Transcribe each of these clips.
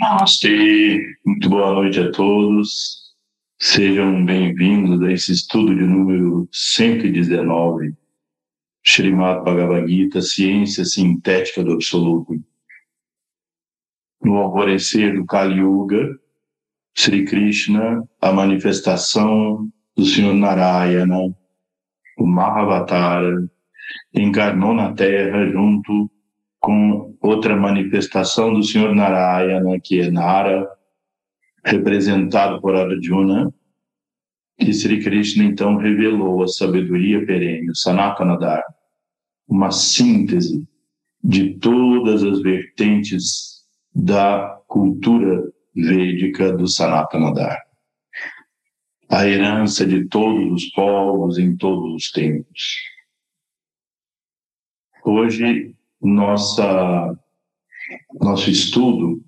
Namastê, muito boa noite a todos. Sejam bem-vindos a esse estudo de número 119, Srimad Bhagavad Gita, Ciência Sintética do Absoluto. No alvorecer do Kali Yuga, Sri Krishna, a manifestação do Senhor Narayana, o Mahavatara, encarnou na Terra junto com outra manifestação do Senhor Narayana, que é Nara, representado por Arjuna, que Sri Krishna então revelou a sabedoria perene, o Sanatana Dharma, uma síntese de todas as vertentes da cultura védica do Sanatana Dharma. A herança de todos os povos em todos os tempos. Hoje nossa, nosso estudo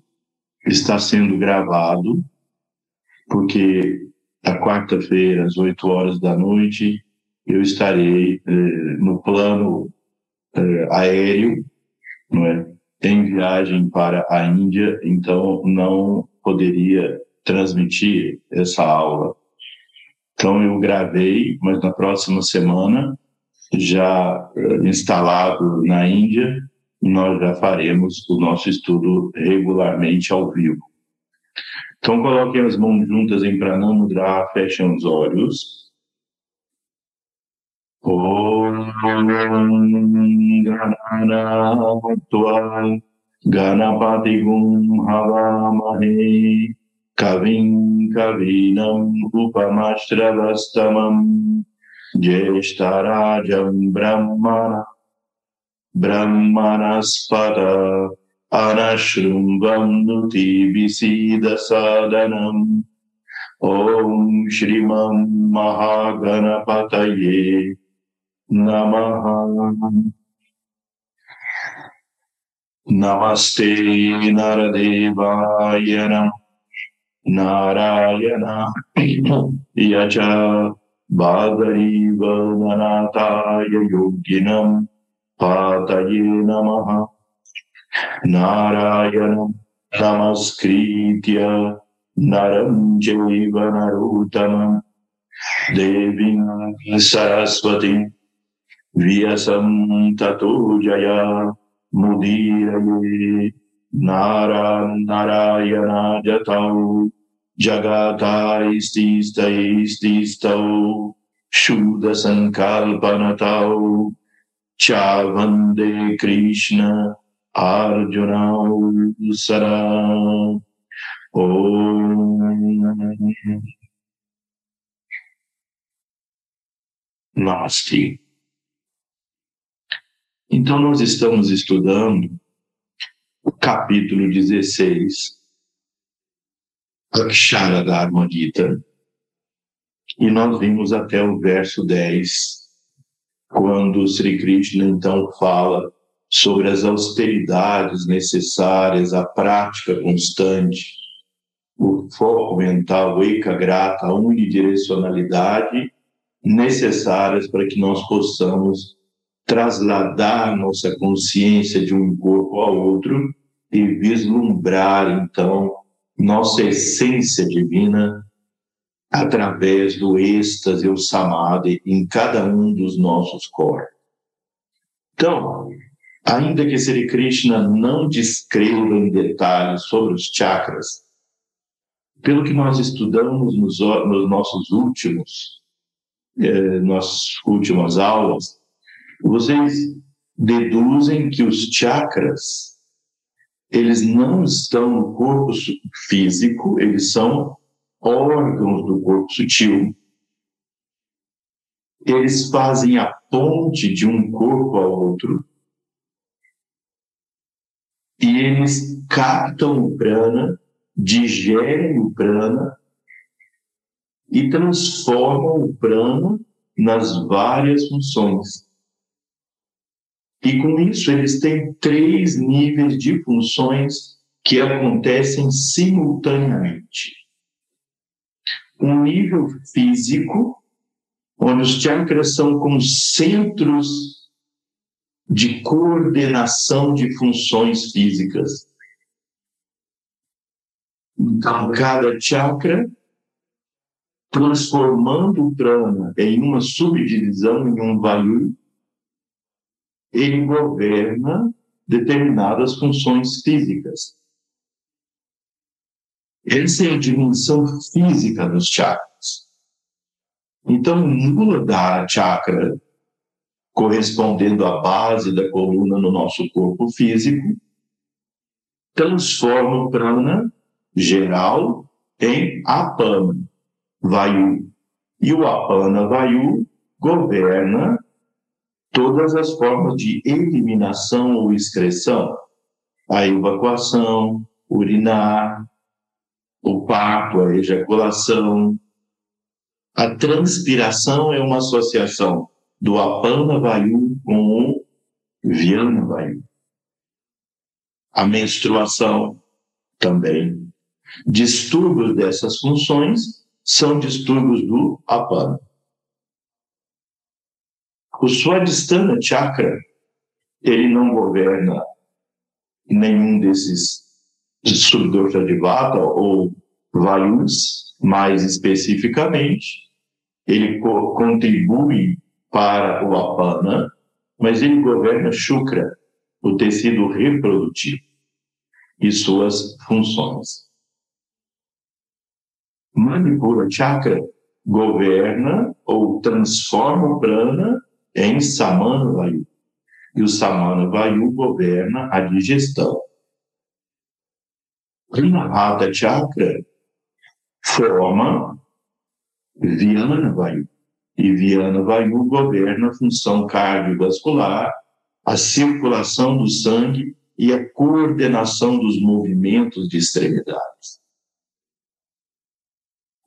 está sendo gravado, porque a quarta-feira, às 8 horas da noite, eu estarei eh, no plano eh, aéreo, não é? em viagem para a Índia, então não poderia transmitir essa aula. Então eu gravei, mas na próxima semana já eh, instalado na Índia, nós já faremos o nosso estudo regularmente ao vivo. Então, coloquem as mãos juntas em Pranamudra, fechem os olhos. Om Ganapati Gum Havamahe Kavim Kavinam Upamastravastamam Jeshtarajam Brahmana ब्रह्मणस्पद। अनशृङ्गन्नुति विसीदसादनम्। ॐ श्रीमन् महागणपतये नमः। नमस्ते नरदेवाय नारायण। यच भागरीवननाथाय योगिनं पातये नमः। नारायणं नमस्कृत्य नरं चैव नरोत्तमं देवीं सरस्वतीं, व्यसं ततो जया। मुदीरये नारायणाजतौ। जगातास्तिस्तैस्तिस्तौ शुद्धसङ्कल्पनतौ च Chavande Krishna Arjuna Usara. Om. Então, nós estamos estudando o capítulo 16, Akshara da Harmonita, e nós vimos até o verso 10 quando Sri Krishna então fala sobre as austeridades necessárias, a prática constante, o foco mental, o ekagrata, a unidirecionalidade necessárias para que nós possamos trasladar nossa consciência de um corpo ao outro e vislumbrar então nossa essência divina através do êxtase, o samadhi, em cada um dos nossos corpos. Então, ainda que Sri Krishna não descreva em detalhes sobre os chakras, pelo que nós estudamos nos, nos nossos últimos, eh, nossas últimas aulas, vocês deduzem que os chakras eles não estão no corpo físico, eles são órgãos do corpo sutil. Eles fazem a ponte de um corpo ao outro e eles captam o prana, digerem o prana e transformam o prana nas várias funções. E com isso, eles têm três níveis de funções que acontecem simultaneamente. Um nível físico, onde os chakras são como centros de coordenação de funções físicas. Então, cada chakra transformando o prana em uma subdivisão, em um vayu, ele governa determinadas funções físicas. Essa é a dimensão física dos chakras. Então, o Muladhara chakra, correspondendo à base da coluna no nosso corpo físico, transforma o prana geral em apana, vayu. E o apana vayu governa todas as formas de eliminação ou excreção, a evacuação, urinar, o parto, a ejaculação. A transpiração é uma associação do apana vayu com o viana vayu. A menstruação também. Distúrbios dessas funções são distúrbios do apana. O Swadhisthana Chakra, ele não governa nenhum desses Subdoshadivata ou Vayus, mais especificamente, ele co contribui para o Apana, mas ele governa Shukra, o tecido reprodutivo, e suas funções. Manipura Chakra governa ou transforma o prana em Samana Vayu. E o Samana Vayu governa a digestão. Anahata Chakra forma Vyana Vayu. E Vyana Vayu governa a função cardiovascular, a circulação do sangue e a coordenação dos movimentos de extremidades.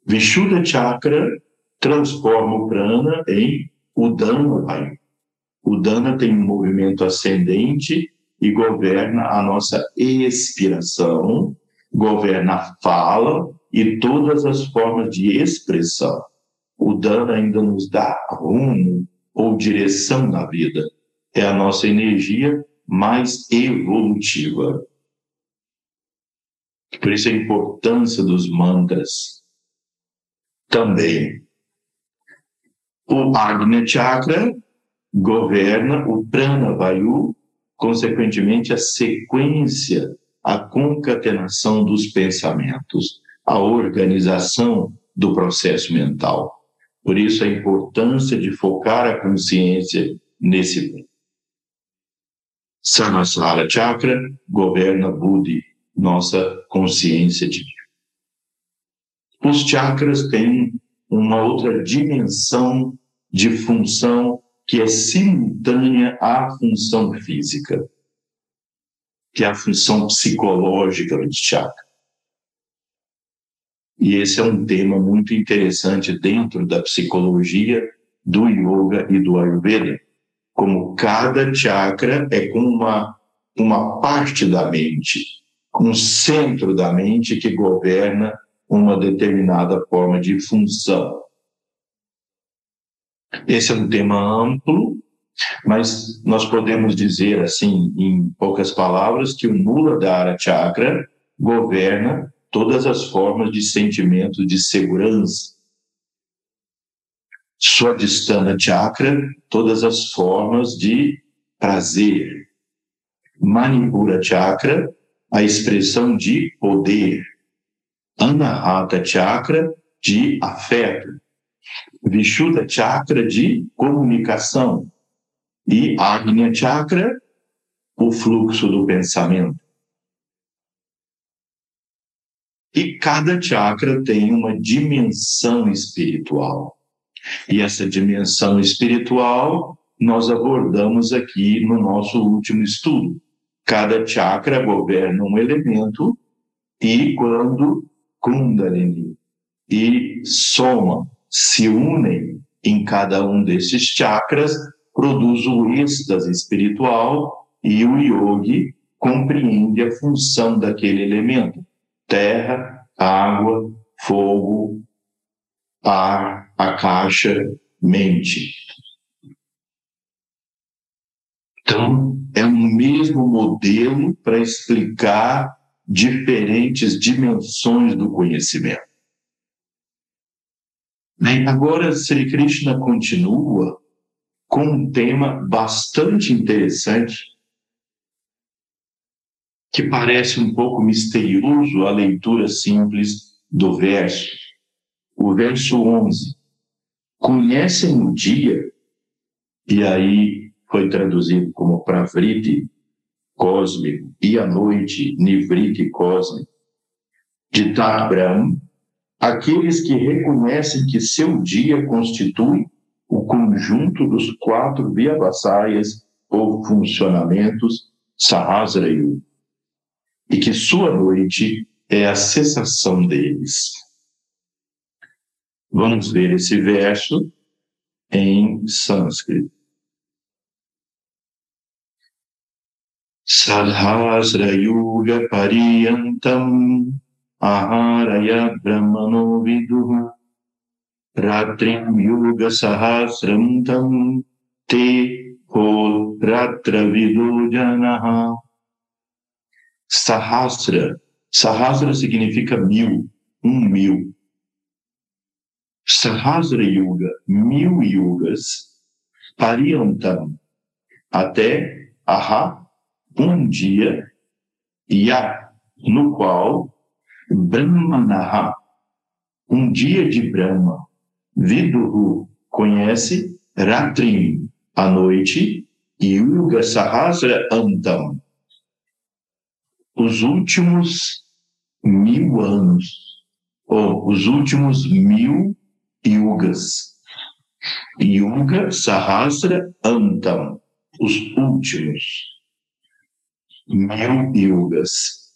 Vishuddha Chakra transforma o prana em o Dana vai. O Dana tem um movimento ascendente e governa a nossa expiração, governa a fala e todas as formas de expressão. O Dana ainda nos dá rumo ou direção na vida. É a nossa energia mais evolutiva. Por isso a importância dos mantras também o Agnya Chakra governa o Prana Vayu, consequentemente a sequência, a concatenação dos pensamentos, a organização do processo mental. Por isso a importância de focar a consciência nesse ponto. Sanasara Chakra governa Buddhi, nossa consciência divina. Os chakras têm uma outra dimensão de função que é simultânea à função física, que é a função psicológica do chakra. E esse é um tema muito interessante dentro da psicologia, do yoga e do ayurveda, como cada chakra é como uma, uma parte da mente, um centro da mente que governa uma determinada forma de função. Esse é um tema amplo, mas nós podemos dizer assim, em poucas palavras, que o Muladhara Chakra governa todas as formas de sentimento de segurança. Swadhisthana Chakra, todas as formas de prazer. Manipura Chakra, a expressão de poder. Anahata Chakra, de afeto. Vishuddha Chakra de comunicação e Agnya Chakra, o fluxo do pensamento. E cada chakra tem uma dimensão espiritual. E essa dimensão espiritual nós abordamos aqui no nosso último estudo. Cada chakra governa um elemento e quando Kundalini e Soma se unem em cada um desses chakras, produz o êxtase espiritual e o yogi compreende a função daquele elemento: terra, água, fogo, ar, a caixa, mente. Então, é um mesmo modelo para explicar diferentes dimensões do conhecimento. Agora, Sri Krishna continua com um tema bastante interessante, que parece um pouco misterioso a leitura simples do verso. O verso 11. Conhecem o dia, e aí foi traduzido como pravriti, cósmico, e a noite, nivriti cósmico, de Tat aqueles que reconhecem que seu dia constitui o conjunto dos quatro Vyavasayas ou funcionamentos Sahasrayu, e que sua noite é a cessação deles. Vamos ver esse verso em sânscrito. Sadhasrayuga pariyantam aharaya brahmano viduha sahasram tam te ho ratra vidujanaha. Sahasra. Sahasra significa mil, um mil. Sahasra Yuga, mil yugas, pariantam, até aha, um dia, ya, no qual Brahmanaha, um dia de Brahma, Viduhu conhece Ratrim, a noite, e Yuga Sahasra Antam, os últimos mil anos, ou os últimos mil yugas. Yuga Sahasra Antam, os últimos mil yugas.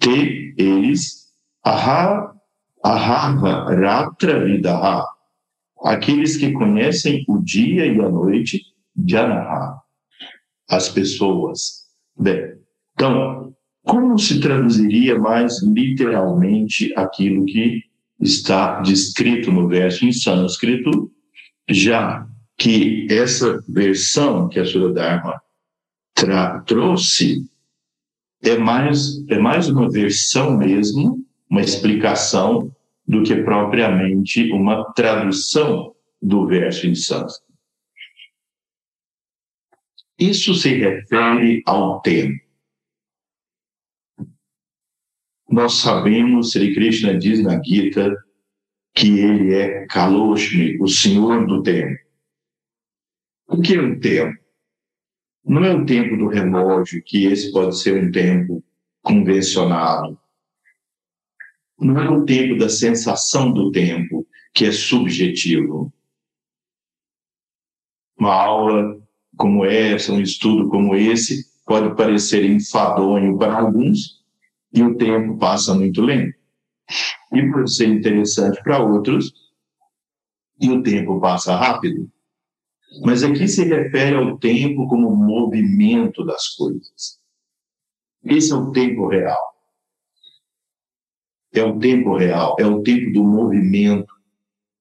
Te eles, aha, ahava ratra vidaha, aqueles que conhecem o dia e a noite, Janaha, as pessoas. Bem, então, como se traduziria mais literalmente aquilo que está descrito no verso em sânscrito, já que essa versão que a Sura Dharma trouxe é mais, é mais uma versão mesmo, uma explicação do que propriamente uma tradução do verso em sânscrito. Isso se refere ao tempo. Nós sabemos, Sri Krishna diz na Gita, que ele é Kaloshmi, o senhor do tempo. O que é um tempo? Não é o tempo do relógio, que esse pode ser um tempo convencionado. Não é o tempo da sensação do tempo, que é subjetivo. Uma aula como essa, um estudo como esse, pode parecer enfadonho para alguns e o tempo passa muito lento. E pode ser interessante para outros e o tempo passa rápido. Mas aqui se refere ao tempo como movimento das coisas. Esse é o tempo real. É o tempo real, é o tempo do movimento.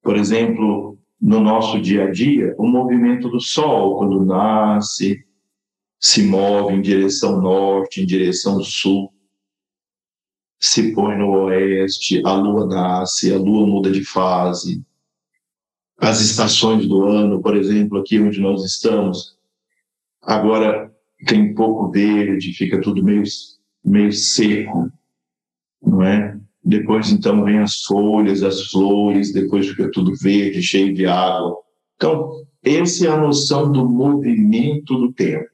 Por exemplo, no nosso dia a dia o movimento do Sol, quando nasce, se move em direção norte, em direção sul, se põe no oeste, a lua nasce, a lua muda de fase. As estações do ano, por exemplo, aqui onde nós estamos, agora tem pouco verde, fica tudo meio, meio seco, não é? Depois então vem as folhas, as flores, depois fica tudo verde, cheio de água. Então, essa é a noção do movimento do tempo.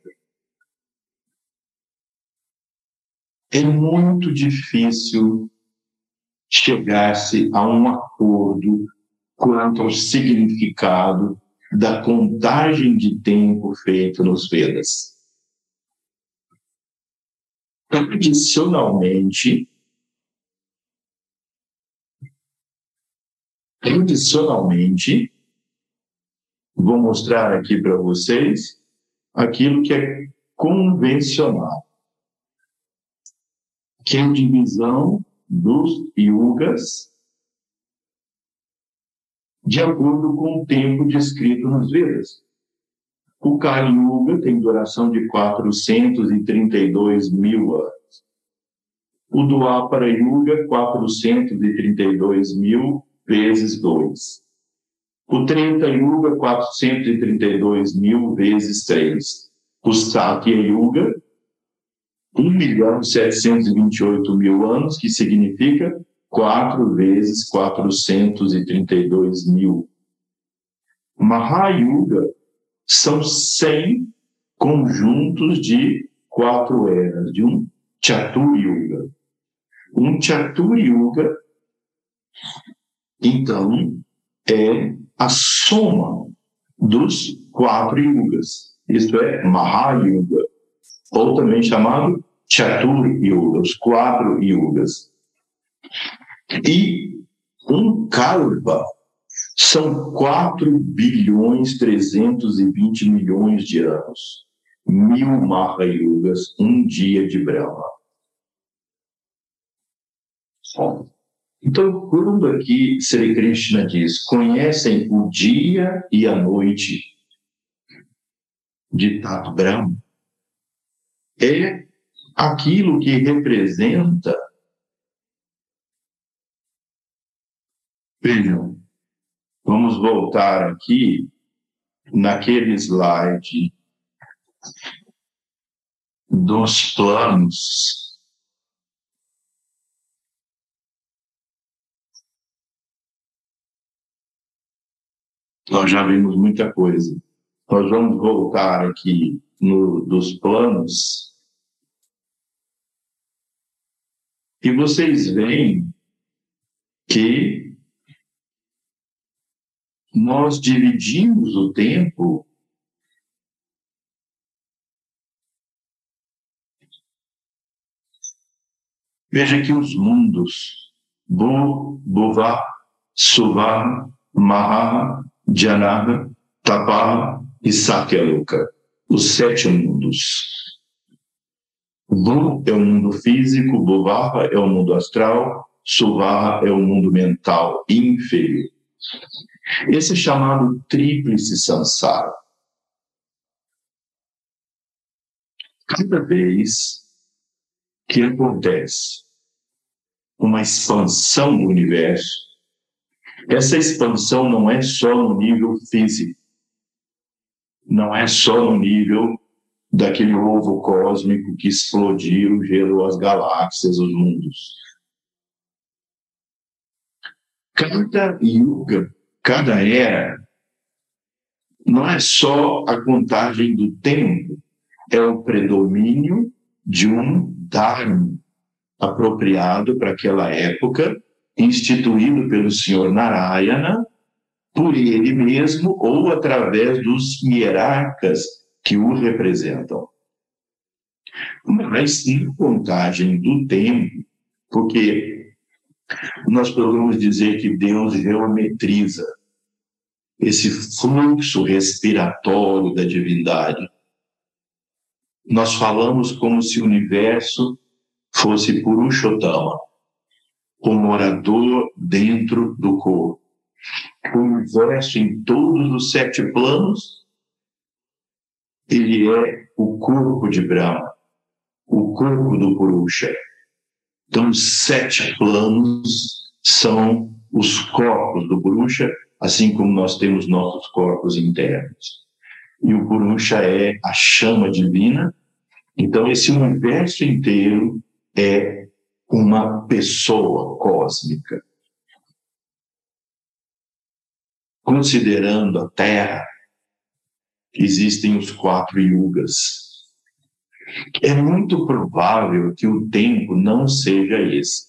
É muito difícil chegar-se a um acordo quanto ao significado da contagem de tempo feita nos Vedas. Tradicionalmente, Tradicionalmente, vou mostrar aqui para vocês aquilo que é convencional, que é a divisão dos yugas de acordo com o tempo descrito nas Vedas. O Kali Yuga tem duração de 432 mil anos. O Dwapara Yuga, 432 mil vezes 2. O Treta Yuga, 432 mil vezes 3. O Satya Yuga, 1 milhão 728 mil anos, que significa 4 vezes 432 mil. Mahayuga são 100 conjuntos de quatro eras, de um Chatur Yuga. Um Chatur Yuga, então, é a soma dos quatro yugas. Isto é, Mahayuga, ou também chamado Chatur Yuga, os quatro yugas. E um Kalpa são 4 bilhões 320 milhões de anos. Mil Mahayugas, um dia de Brahma. Então, quando aqui Sri Krishna diz, conhecem o dia e a noite de Tato Brahma, é aquilo que representa. Vejam, vamos voltar aqui naquele slide dos planos. Nós já vimos muita coisa. Nós vamos voltar aqui no, dos planos. E vocês veem que nós dividimos o tempo Veja que os mundos, Bu, Buva, Suva, Maha, Janaha, Tapa e Sakyaluka, os sete mundos. Bu é o mundo físico, Buvava é o mundo astral, Suvaha é o mundo mental inferior. Esse é chamado tríplice samsara. Cada vez que acontece uma expansão do universo, essa expansão não é só no nível físico, não é só no nível daquele ovo cósmico que explodiu, gerou as galáxias, os mundos. Cada yuga cada era não é só a contagem do tempo, é o predomínio de um dharma apropriado para aquela época, instituído pelo senhor Narayana, por ele mesmo ou através dos hierarcas que o representam. Mas na contagem do tempo, porque nós podemos dizer que Deus geometriza esse fluxo respiratório da divindade. Nós falamos como se o universo fosse Purushottama, o morador dentro do corpo. O universo em todos os sete planos, ele é o corpo de Brahma, o corpo do Purusha. Então, os sete planos são os corpos do Purusha, assim como nós temos nossos corpos internos. E o Purusha é a chama divina. Então, esse universo inteiro é uma pessoa cósmica. Considerando a Terra, existem os quatro yugas é muito provável que o tempo não seja esse,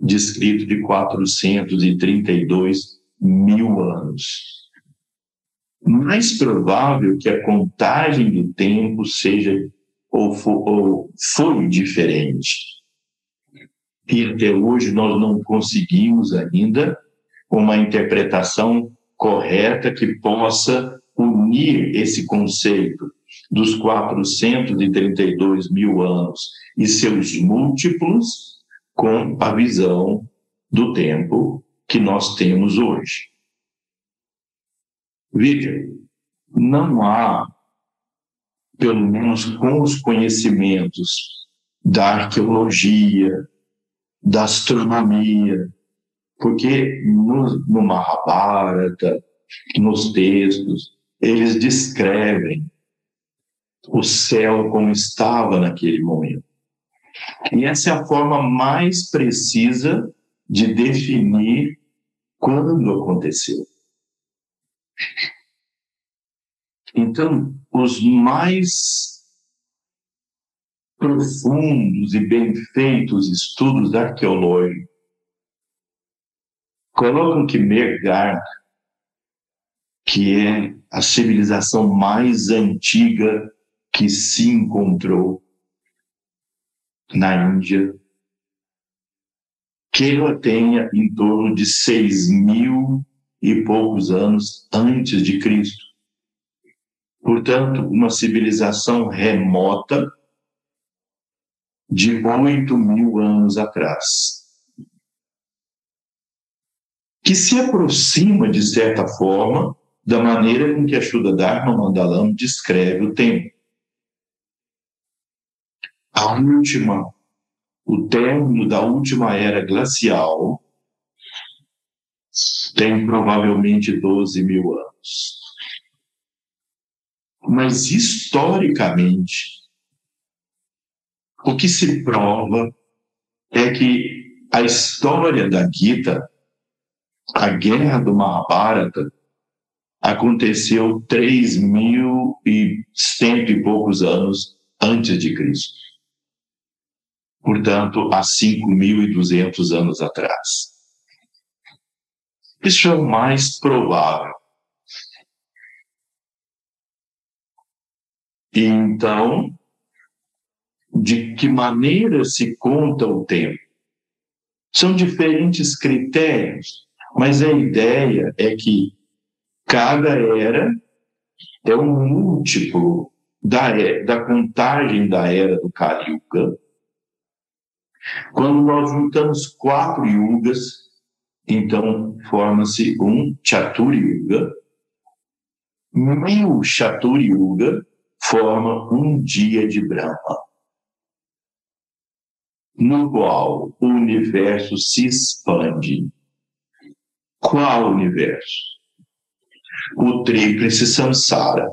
descrito de 432 mil anos. Mais provável que a contagem do tempo seja ou, ou foi diferente. E até hoje nós não conseguimos ainda uma interpretação correta que possa unir esse conceito dos 432 mil anos e seus múltiplos com a visão do tempo que nós temos hoje. Veja, não há, pelo menos com os conhecimentos da arqueologia, da astronomia, porque no, no Mahabharata, nos textos, eles descrevem o céu como estava naquele momento. E essa é a forma mais precisa de definir quando aconteceu. Então, os mais profundos e bem feitos estudos arqueológicos colocam que Mergar, que é a civilização mais antiga que se encontrou na Índia, que ela tenha em torno de seis mil e poucos anos antes de Cristo. Portanto, uma civilização remota de oito mil anos atrás, que se aproxima, de certa forma, da maneira com que a Shuddha Dharma Mandalam descreve o tempo. A última, o término da última era glacial tem provavelmente 12 mil anos. Mas, historicamente, o que se prova é que a história da Gita, a guerra do Mahabharata, aconteceu três mil e cento e poucos anos antes de Cristo. Portanto, há cinco mil e duzentos anos atrás. Isso é o mais provável. Então, de que maneira se conta o tempo? São diferentes critérios, mas a ideia é que cada era é um múltiplo da, da contagem da era do Kali Yuga. Quando nós juntamos quatro yugas, então forma-se um Chatur Yuga. Mil Chatur Yuga forma um dia de Brahma, no qual o universo se expande. Qual universo? O tríplice samsara.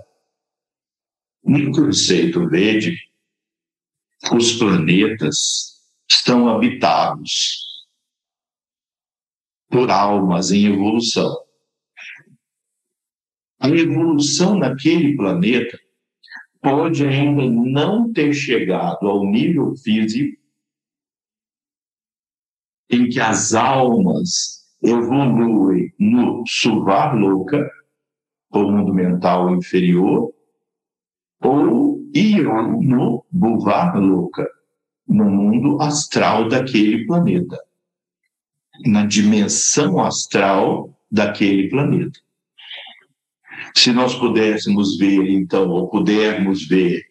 No conceito verde, os planetas estão habitados por almas em evolução. A evolução naquele planeta pode ainda não ter chegado ao nível físico em que as almas evoluem no Suvar Louca, ou mundo mental inferior, ou irão no Buvar Louca, no mundo astral daquele planeta, na dimensão astral daquele planeta. Se nós pudéssemos ver, então, ou pudermos ver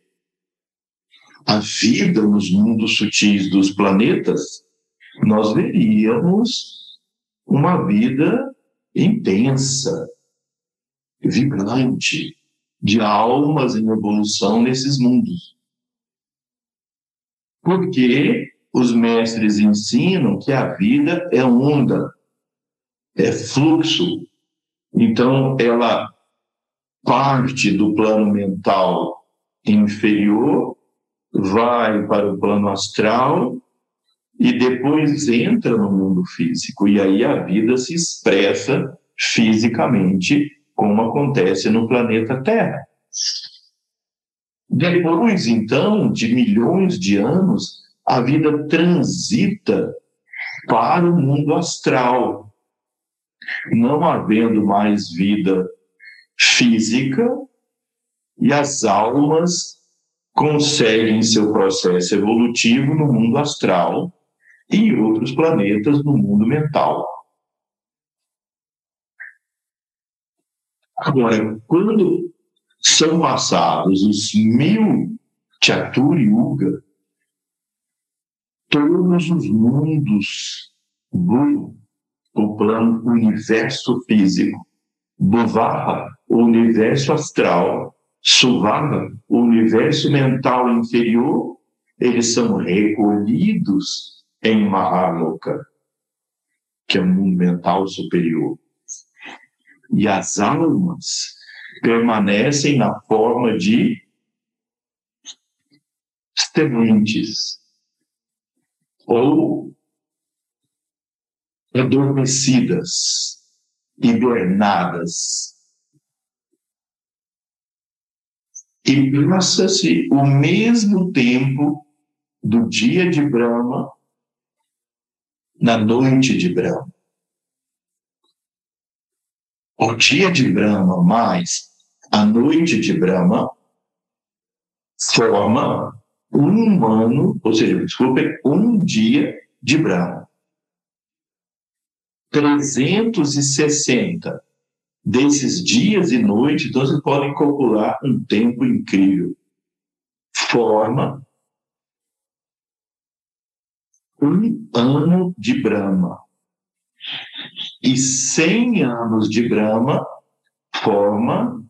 a vida nos mundos sutis dos planetas, nós veríamos uma vida intensa, vibrante, de almas em evolução nesses mundos. Porque os mestres ensinam que a vida é onda, é fluxo. Então, ela parte do plano mental inferior, vai para o plano astral e depois entra no mundo físico. E aí a vida se expressa fisicamente, como acontece no planeta Terra. Depois, então, de milhões de anos, a vida transita para o mundo astral, não havendo mais vida física e as almas conseguem seu processo evolutivo no mundo astral e em outros planetas no mundo mental. Agora, quando são passados os mil Chatur Yuga, todos os mundos do plano universo físico, Bhuvaha, o universo astral, Suvana, o universo mental inferior, eles são recolhidos em Mahaloka, que é o mundo mental superior. E as almas permanecem na forma de sementes ou adormecidas, hibernadas. E passa-se o mesmo tempo do dia de Brahma na noite de Brahma. O dia de Brahma mais a noite de Brahma forma um ano, ou seja, desculpe, um dia de Brahma. 360 desses dias e noites, então vocês podem calcular um tempo incrível. Forma um ano de Brahma. E 100 anos de Brahma forma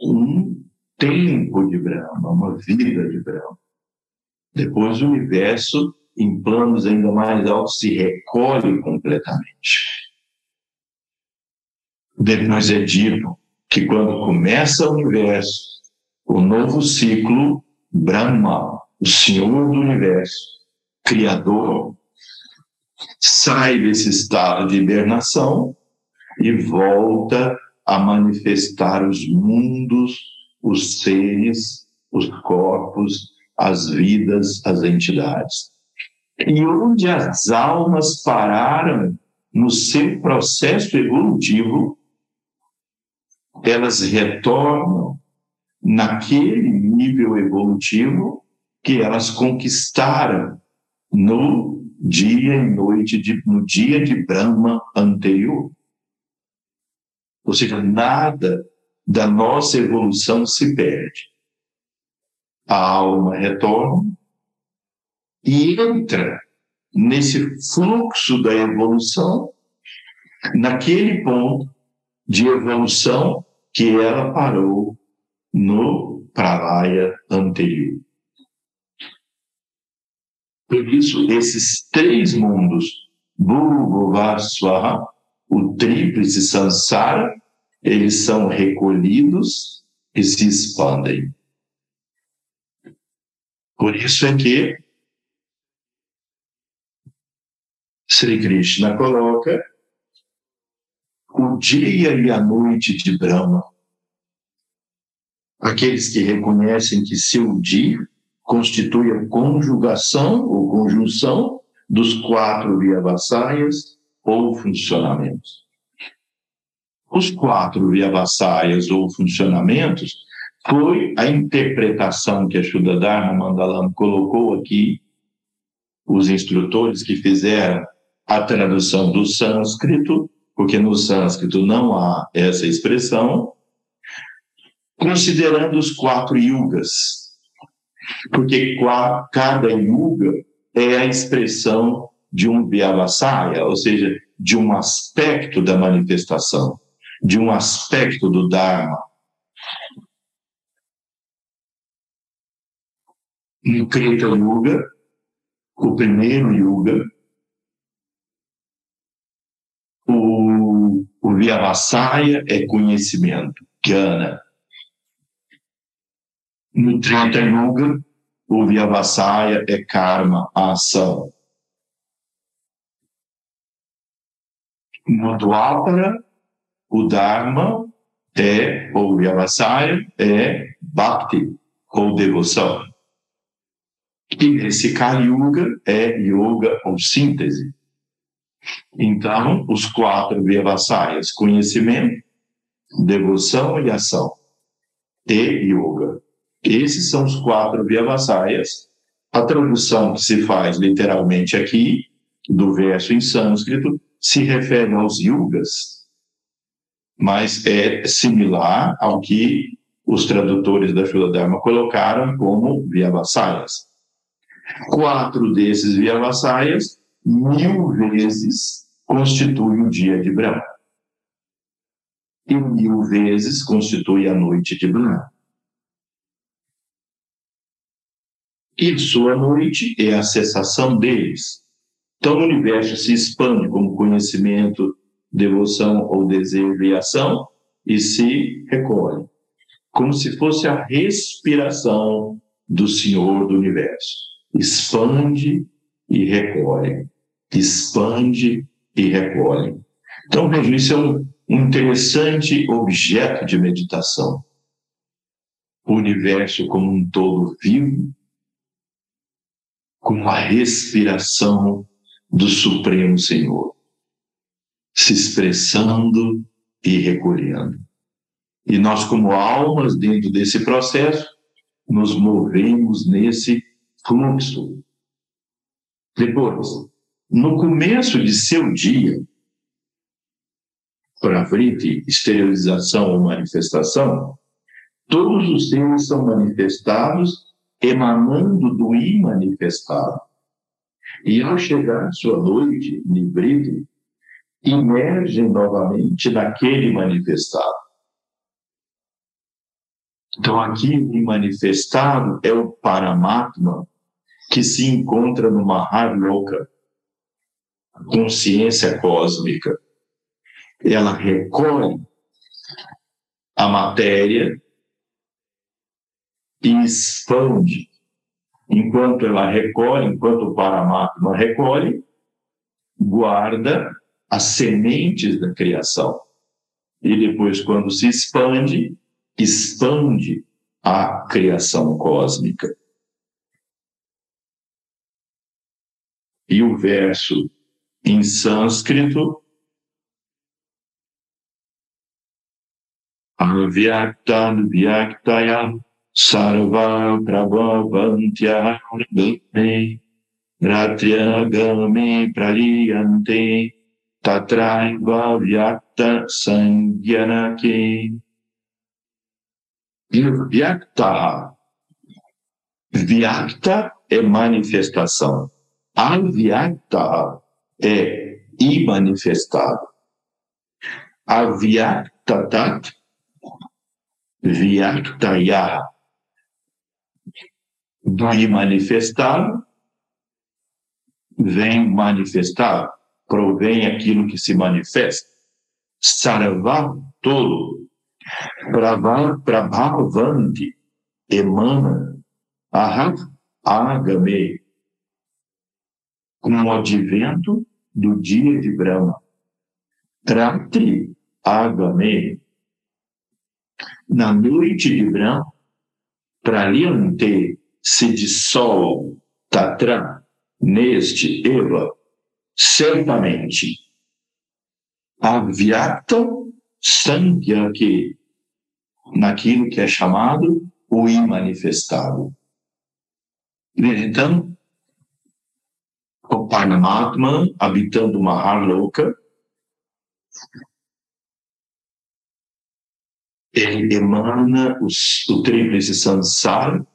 um tempo de Brahma, uma vida de Brahma. Depois o universo, em planos ainda mais altos, se recolhe completamente. Depois é dito que quando começa o universo, o novo ciclo, Brahma, o Senhor do universo, Criador, sai desse estado de hibernação e volta a manifestar os mundos, os seres, os corpos, as vidas, as entidades. E onde as almas pararam no seu processo evolutivo, elas retornam naquele nível evolutivo que elas conquistaram no dia e noite de, no dia de Brahma anterior. Ou seja, nada da nossa evolução se perde a alma retorna e entra nesse fluxo da evolução, naquele ponto de evolução que ela parou no pralaya anterior. Por isso, esses três mundos, Bhuva, Swaha, o tríplice Sansara, eles são recolhidos e se expandem. Por isso é que Sri Krishna coloca o dia e a noite de Brahma. Aqueles que reconhecem que seu dia constitui a conjugação ou conjunção dos quatro Vyavasayas ou funcionamentos. Os quatro Vyavasayas ou funcionamentos foi a interpretação que a Shuddha Dharma Mandalam colocou aqui, os instrutores que fizeram a tradução do sânscrito, porque no sânscrito não há essa expressão, considerando os quatro yugas, porque cada yuga é a expressão de um vyavasaya, ou seja, de um aspecto da manifestação, de um aspecto do Dharma. no Kreta Yuga, o primeiro Yuga, o, o Vyavasaya é conhecimento, Jnana. No Treta Yuga, o Vyavasaya é karma, ação. No Dwapara, o Dharma é, ou Vyavasaya, é Bhakti, ou devoção. E esse Kali Yuga é yoga ou síntese. Então, os quatro Vyavasayas, conhecimento, devoção e ação, e yoga. Esses são os quatro Vyavasayas. A tradução que se faz literalmente aqui, do verso em sânscrito, se refere aos yugas, mas é similar ao que os tradutores da Dharma colocaram como Vyavasayas. Quatro desses Vyavasayas, mil vezes, constitui o dia de Brahma. E mil vezes constitui a noite de Brahma. E sua noite é a cessação deles. Então o universo se expande como conhecimento, devoção ou desejo e ação e se recolhe, como se fosse a respiração do Senhor do universo. Expande e recolhe, expande e recolhe. Então, veja, isso é um interessante objeto de meditação. O universo como um todo vivo, com a respiração do Supremo Senhor, se expressando e recolhendo. E nós, como almas, dentro desse processo, nos movemos nesse fluxo. Depois, no começo de seu dia, para frente, exteriorização ou manifestação, todos os seres são manifestados emanando do imanifestado. E ao chegar sua noite, livre, emergem novamente naquele manifestado. Então, aqui o manifestado é o Paramatma, que se encontra no Maharloka, consciência cósmica. Ela recolhe a matéria e expande. Enquanto ela recolhe, enquanto o Paramatma recolhe, guarda as sementes da criação. E depois, quando se expande, expande a criação cósmica. E o verso em sânscrito Avyaktan Vyaktaya Sarva Prabhavantya Ratriagame Praliyante Tatraiva Vyakta Sangyanake Vyakta Vyakta é manifestação. Avyakta é imanifestado. Avyaktatat Vyaktaya do imanifestado vem manifestado provém aquilo que se manifesta. Sarva, todo. Prabhavanti, emana. Ahav, agame. Com o advento do dia de Brahma. Ratri, agame. Na noite de Brahma, Praliante se dissolve, Tatra, neste Eva, certamente avyakta sangyaki, naquilo que é chamado o imanifestado. Então, o Paramatma, habitando Maharloka, ele emana os, o tríplice samsara,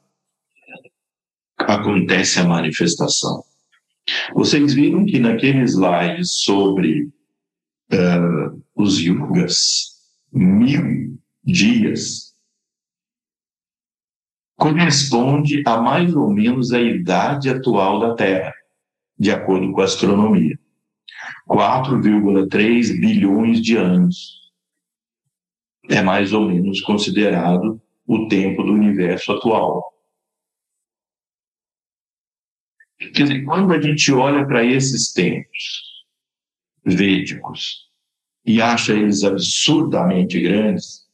acontece a manifestação. Vocês viram que naquele slide sobre uh, os yugas, mil dias, corresponde a mais ou menos a idade atual da Terra, de acordo com a astronomia. 4,3 bilhões de anos. É mais ou menos considerado o tempo do universo atual. Quer dizer, quando a gente olha para esses tempos védicos e acha eles absurdamente grandes,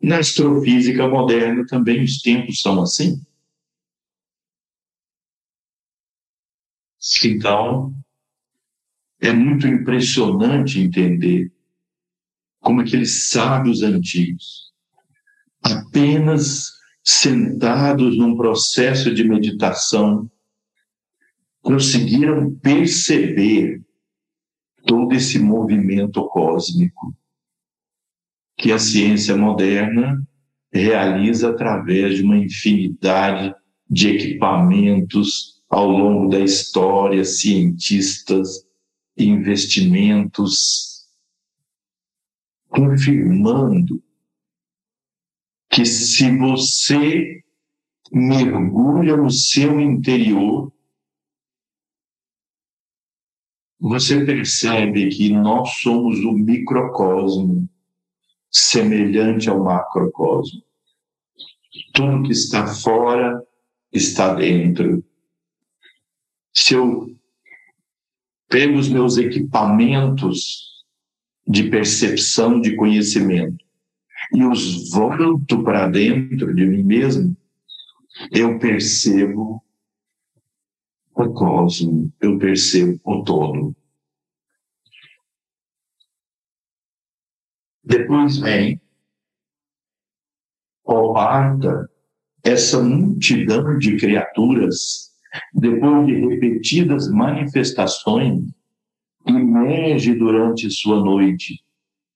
na astrofísica moderna também os tempos são assim. Então, é muito impressionante entender como aqueles sábios antigos, apenas sentados num processo de meditação, conseguiram perceber todo esse movimento cósmico que a ciência moderna realiza através de uma infinidade de equipamentos ao longo da história, cientistas, investimentos, confirmando que se você mergulha no seu interior, você percebe que nós somos o microcosmo semelhante ao macrocosmo. Tudo que está fora está dentro. Se eu pego os meus equipamentos de percepção de conhecimento e os volto para dentro de mim mesmo, eu percebo o cosmo, eu percebo o todo. Depois vem Obarta, essa multidão de criaturas, depois de repetidas manifestações, emerge durante sua noite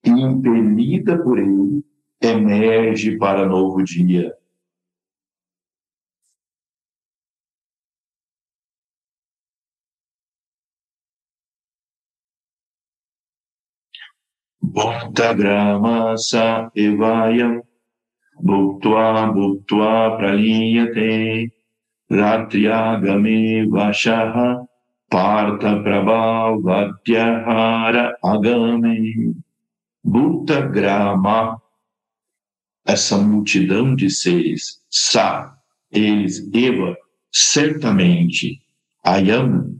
impelida por ele, emerge para novo dia. Bhaktagramasa sa evayam bhuktva bhuktva praliyate ratriagame vashaha parta prabhavatyahara agame Bhutagrama essa multidão de seres sa eles eva certamente ayam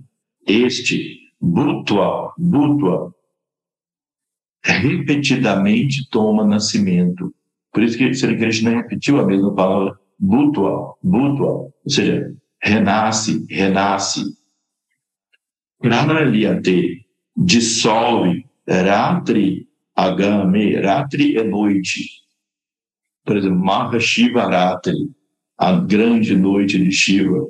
este bhutva bhutva repetidamente toma nascimento. Por isso que Sri Krishna repetiu a mesma palavra, bhutva, bhutva, ou seja, renasce, renasce. Pranaliyate, dissolve, ratri, agame, ratri é noite. Por exemplo, Mahashivaratri, a grande noite de Shiva.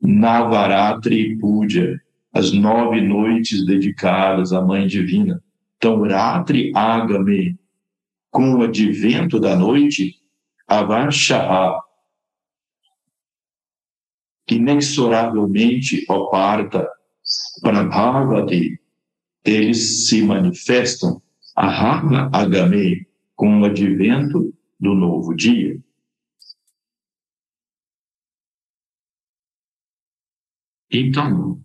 Navaratri Puja, as nove noites dedicadas à Mãe Divina. Então, Ratri Agame, com o advento da noite, Avarshaha, inexoravelmente oparta, Prabhavati, eles se manifestam, Ahara Agame, com o advento do novo dia. Então,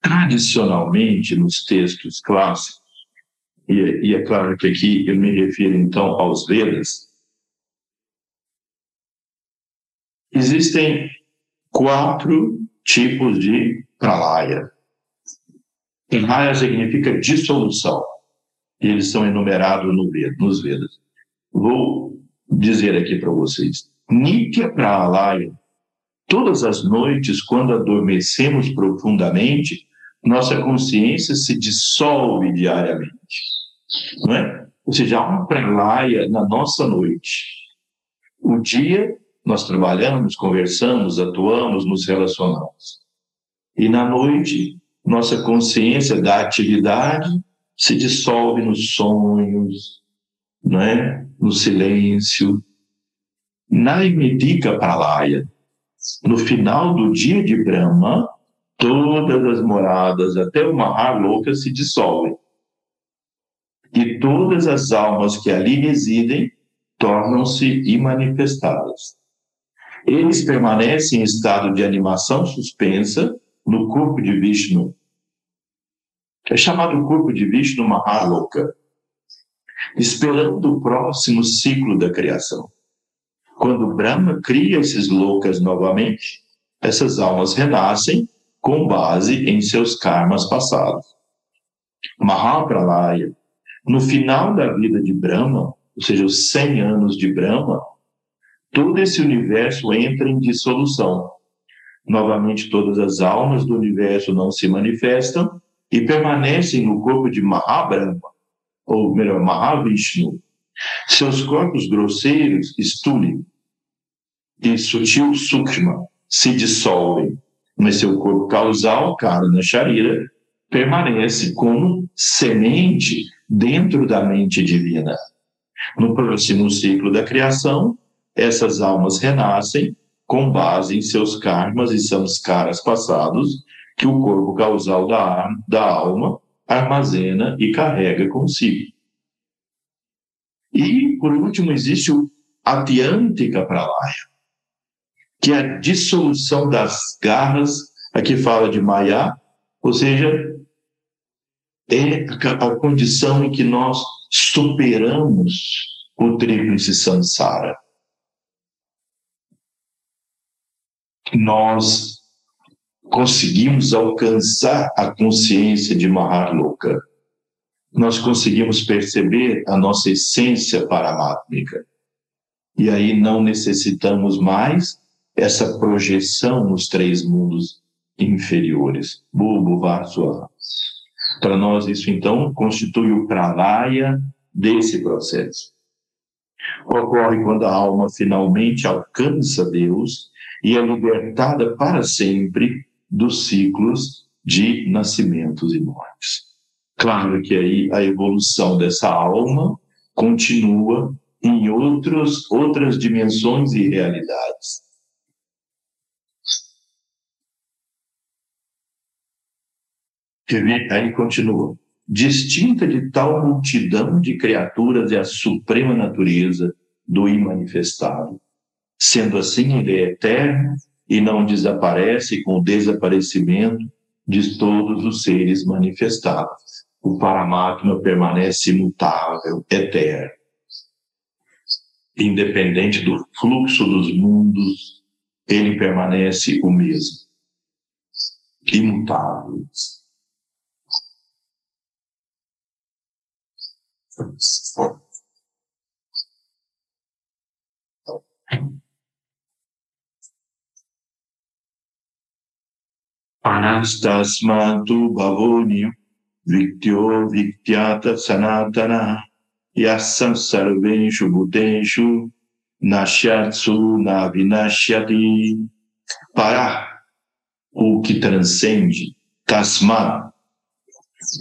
tradicionalmente nos textos clássicos, e, e, é claro que aqui eu me refiro então aos Vedas, existem quatro tipos de pralaya. Pralaya significa dissolução, e eles são enumerados no Veda, nos Vedas. Vou dizer aqui para vocês. Nitya Pralaya, todas as noites, quando adormecemos profundamente, nossa consciência se dissolve diariamente, não é? Ou seja, há uma prelaia na nossa noite. O dia nós trabalhamos, conversamos, atuamos, nos relacionamos. E na noite, nossa consciência da atividade se dissolve nos sonhos, não é? no silêncio. Na Imedika Pralaya, no final do dia de Brahma, todas as moradas, até o Mahaloka, se dissolvem. E todas as almas que ali residem tornam-se imanifestadas. Eles permanecem em estado de animação suspensa no corpo de Vishnu, é chamado corpo de Vishnu Mahaloka, esperando o próximo ciclo da criação. Quando Brahma cria esses loucas novamente, essas almas renascem com base em seus karmas passados. Mahapralaya, no final da vida de Brahma, ou seja, os 100 anos de Brahma, todo esse universo entra em dissolução. Novamente, todas as almas do universo não se manifestam e permanecem no corpo de Mahabrahma, ou melhor, Mahavishnu. Seus corpos grosseiros, Stuli, e sutil Sukshma, se dissolvem mas seu corpo causal, Karna Sharira, permanece como semente dentro da mente divina. No próximo ciclo da criação, essas almas renascem com base em seus karmas e samskaras passados que o corpo causal da, da alma armazena e carrega consigo. E, por último, existe o Atyantika Pralaya, que é a dissolução das garras, aqui fala de Maya, ou seja, é a condição em que nós superamos o tríplice samsara. Nós conseguimos alcançar a consciência de Maharloka. Nós conseguimos perceber a nossa essência paramátmica. E aí não necessitamos mais essa projeção nos três mundos inferiores. Bulbo, Varsua. Para nós, isso então constitui o pralaya desse processo. Ocorre quando a alma finalmente alcança Deus e é libertada para sempre dos ciclos de nascimentos e mortes. Claro que aí a evolução dessa alma continua em outros, outras dimensões e realidades. Aí continua. Distinta de tal multidão de criaturas é a suprema natureza do imanifestado. Sendo assim, ele é eterno e não desaparece com o desaparecimento de todos os seres manifestados. O Paramatma permanece imutável, eterno. Independente do fluxo dos mundos, ele permanece o mesmo. Imutável. Anastasmatu bhavonyo viktyo viktyata sanatana yasam sarvenshu bhutenshu nashyatsu navinashyati para o que transcende tasma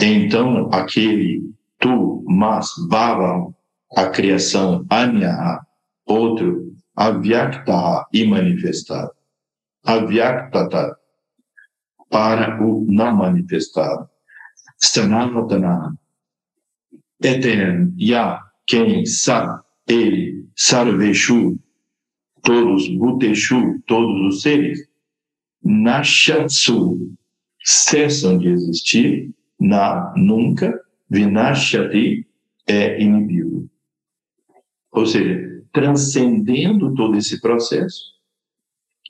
então aquele tu, mas, bhava, a criação, anya, outro, avyakta, manifestado, Avyaktata, para o não manifestado. Sanatana, eterno, ya, quem, sa, ele, sarveshu, todos, buteshu, todos os seres, nashatsu, cessam de existir, na, nunca, Vinashyati é inimigo. Ou seja, transcendendo todo esse processo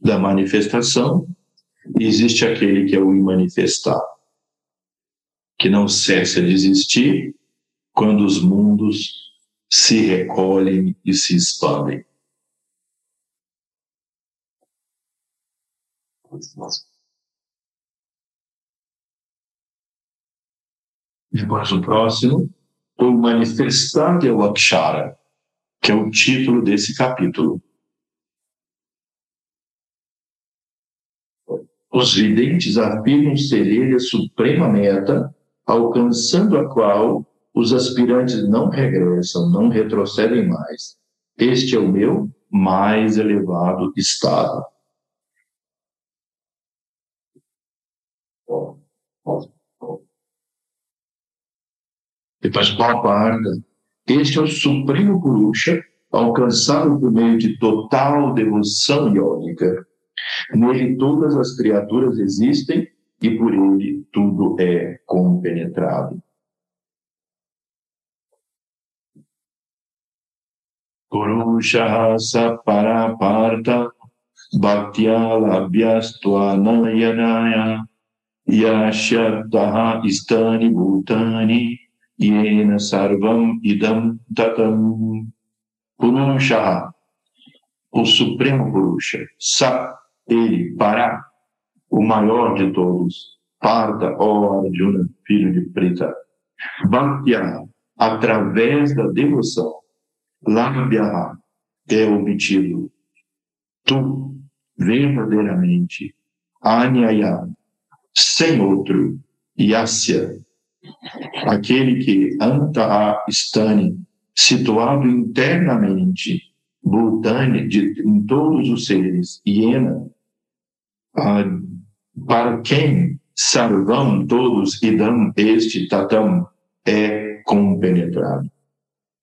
da manifestação, existe aquele que é o imanifestado, que não cessa de existir quando os mundos se recolhem e se expandem. Depois o próximo, o manifestar de Akshara, que é o título desse capítulo. Os videntes afirmam ser ele a suprema meta, alcançando a qual os aspirantes não regressam, não retrocedem mais. Este é o meu mais elevado estado. Depois, Bhavarga. Este é o supremo Purusha, alcançado por meio de total devoção iônica. Nele todas as criaturas existem e por ele tudo é compenetrado. Purusha Saparaparta Bhaktya Labhyastva Nayanaya Yashyataha Istani Bhutani Yena Sarvam Idam Tatam Purusha, o Supremo Purusha, Sa, ele, Para, o maior de todos, Parda, ó Arjuna, filho de Prita, Bhaktya, através da devoção, Labhya, é obtido, tu, verdadeiramente, Anyaya, sem outro, Yasya, aquele que anta stani, situado internamente, Bhutani, de, em todos os seres, Iena, ah, para quem Sarvam, todos, Idam, este, Tatam, é compenetrado.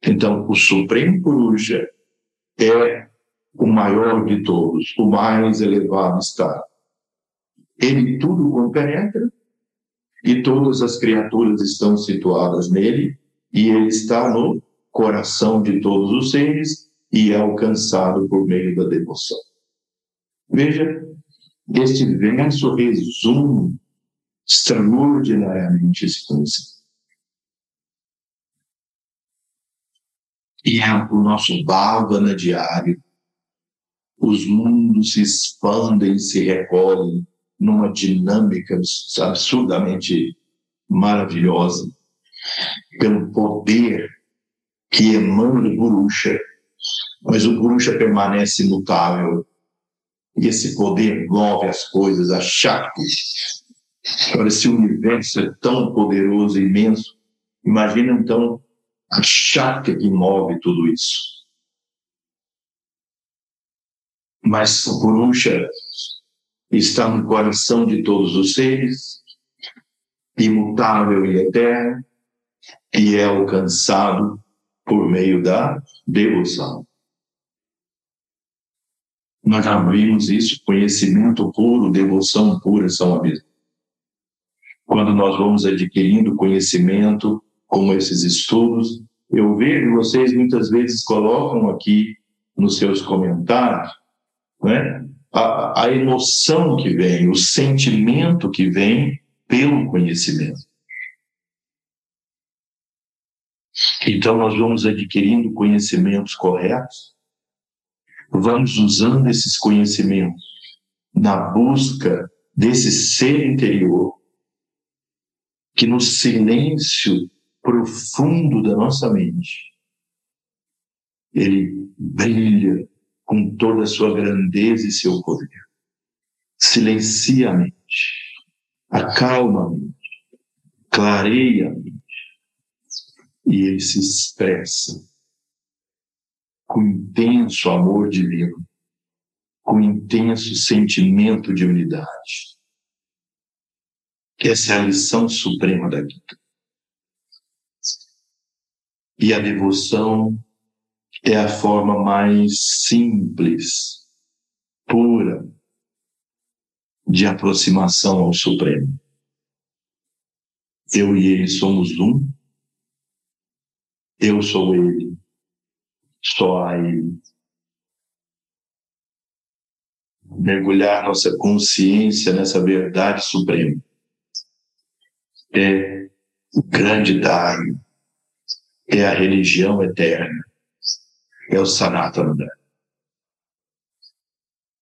Então, o Supremo Purusha é o maior de todos, o mais elevado estado. Ele tudo compenetra e todas as criaturas estão situadas nele e ele está no coração de todos os seres e é alcançado por meio da devoção. Veja, este verso resume extraordinariamente esse conceito. E é o nosso bhavana diário. Os mundos se expandem, se recolhem numa dinâmica absurdamente maravilhosa pelo poder que emana do Purusha, mas o Purusha permanece imutável. E esse poder move as coisas, a Shakti. Agora, esse universo é tão poderoso e imenso, imagina então a Shakti que move tudo isso. Mas o Purusha está no coração de todos os seres, imutável e eterno, e é alcançado por meio da devoção. Nós já vimos isso, conhecimento puro, devoção pura são a mesma. Quando nós vamos adquirindo conhecimento, como esses estudos, eu vejo vocês muitas vezes colocam aqui nos seus comentários, né, a, a emoção que vem, o sentimento que vem pelo conhecimento. Então, nós vamos adquirindo conhecimentos corretos, vamos usando esses conhecimentos na busca desse ser interior que no silêncio profundo da nossa mente ele brilha com toda a sua grandeza e seu poder. Silencia a mente, acalma a mente, clareia a mente e ele se expressa com intenso amor divino, com intenso sentimento de unidade. Essa é a lição suprema da vida. E a devoção é a forma mais simples, pura, de aproximação ao Supremo. Eu e ele somos um, eu sou Ele, só a. Mergulhar nossa consciência nessa verdade suprema é o grande Dharma, é a religião eterna, é o Sanatana.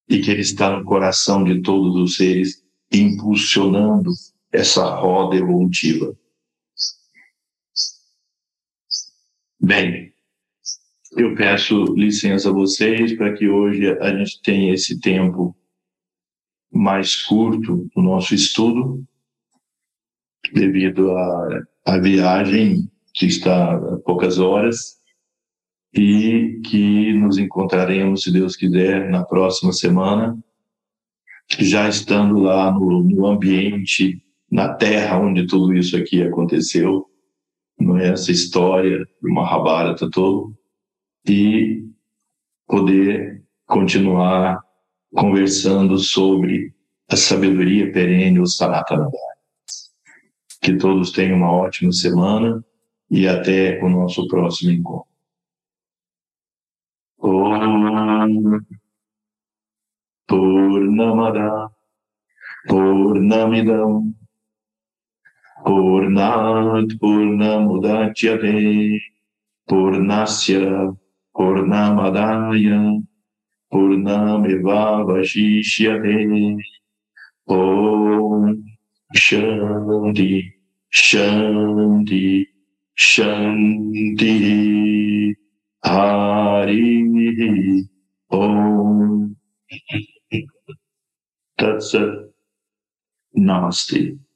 E que Ele está no coração de todos os seres, impulsionando essa roda evolutiva. Bem, eu peço licença a vocês para que hoje a gente tenha esse tempo mais curto do nosso estudo, devido à, à viagem que está a poucas horas, e que nos encontraremos, se Deus quiser, na próxima semana, já estando lá no, no ambiente, na terra onde tudo isso aqui aconteceu, não é essa história do Mahabharata todo e poder continuar conversando sobre a sabedoria perene, o Sanatana Que todos tenham uma ótima semana e até o nosso próximo encontro. Purnamada Purnamidam Purnat Purnamudachyate Purnasya पूर्णमदाय पूर्णमिवावशिष्यते। ॐ शन्ति शन्ति शन्तिः। हरिः ॐ। तत्सत्। नमस्ते।